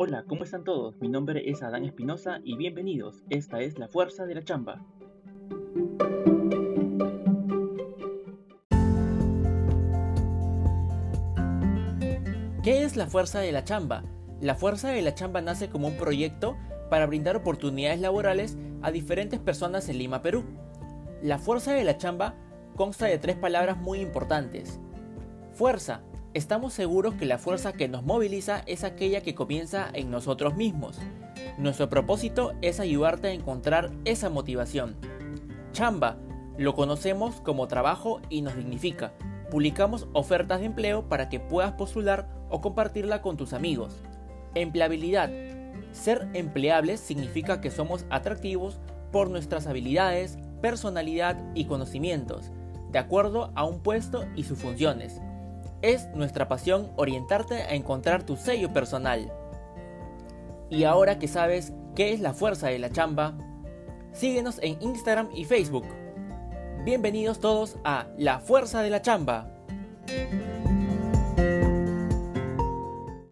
Hola, ¿cómo están todos? Mi nombre es Adán Espinosa y bienvenidos. Esta es La Fuerza de la Chamba. ¿Qué es la Fuerza de la Chamba? La Fuerza de la Chamba nace como un proyecto para brindar oportunidades laborales a diferentes personas en Lima, Perú. La Fuerza de la Chamba consta de tres palabras muy importantes. Fuerza, Estamos seguros que la fuerza que nos moviliza es aquella que comienza en nosotros mismos. Nuestro propósito es ayudarte a encontrar esa motivación. Chamba, lo conocemos como trabajo y nos dignifica. Publicamos ofertas de empleo para que puedas postular o compartirla con tus amigos. Empleabilidad. Ser empleables significa que somos atractivos por nuestras habilidades, personalidad y conocimientos, de acuerdo a un puesto y sus funciones. Es nuestra pasión orientarte a encontrar tu sello personal. Y ahora que sabes qué es la fuerza de la chamba, síguenos en Instagram y Facebook. Bienvenidos todos a La Fuerza de la Chamba.